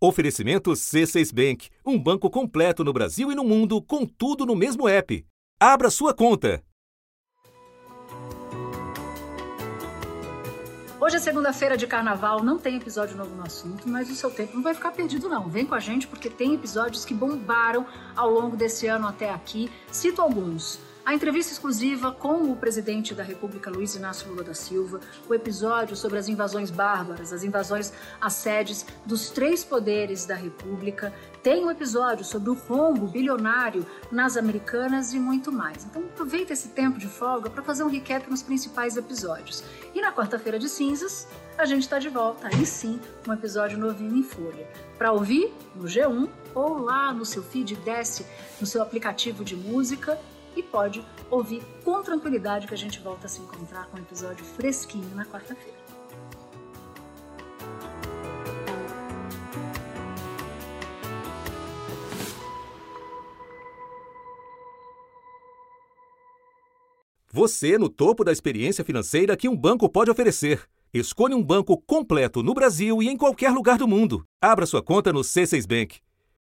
Oferecimento C6 Bank, um banco completo no Brasil e no mundo, com tudo no mesmo app. Abra sua conta. Hoje é segunda-feira de carnaval, não tem episódio novo no assunto, mas o seu tempo não vai ficar perdido não. Vem com a gente porque tem episódios que bombaram ao longo desse ano até aqui. Cito alguns. A entrevista exclusiva com o presidente da República, Luiz Inácio Lula da Silva, o episódio sobre as invasões bárbaras, as invasões às sedes dos três poderes da República, tem um episódio sobre o rombo bilionário nas Americanas e muito mais. Então aproveita esse tempo de folga para fazer um recap nos principais episódios. E na quarta-feira de cinzas, a gente está de volta, aí sim, um episódio novinho em folha. Para ouvir no G1 ou lá no seu feed, desce no seu aplicativo de música e pode ouvir com tranquilidade que a gente volta a se encontrar com um episódio fresquinho na quarta-feira. Você no topo da experiência financeira que um banco pode oferecer. Escolha um banco completo no Brasil e em qualquer lugar do mundo. Abra sua conta no C6 Bank.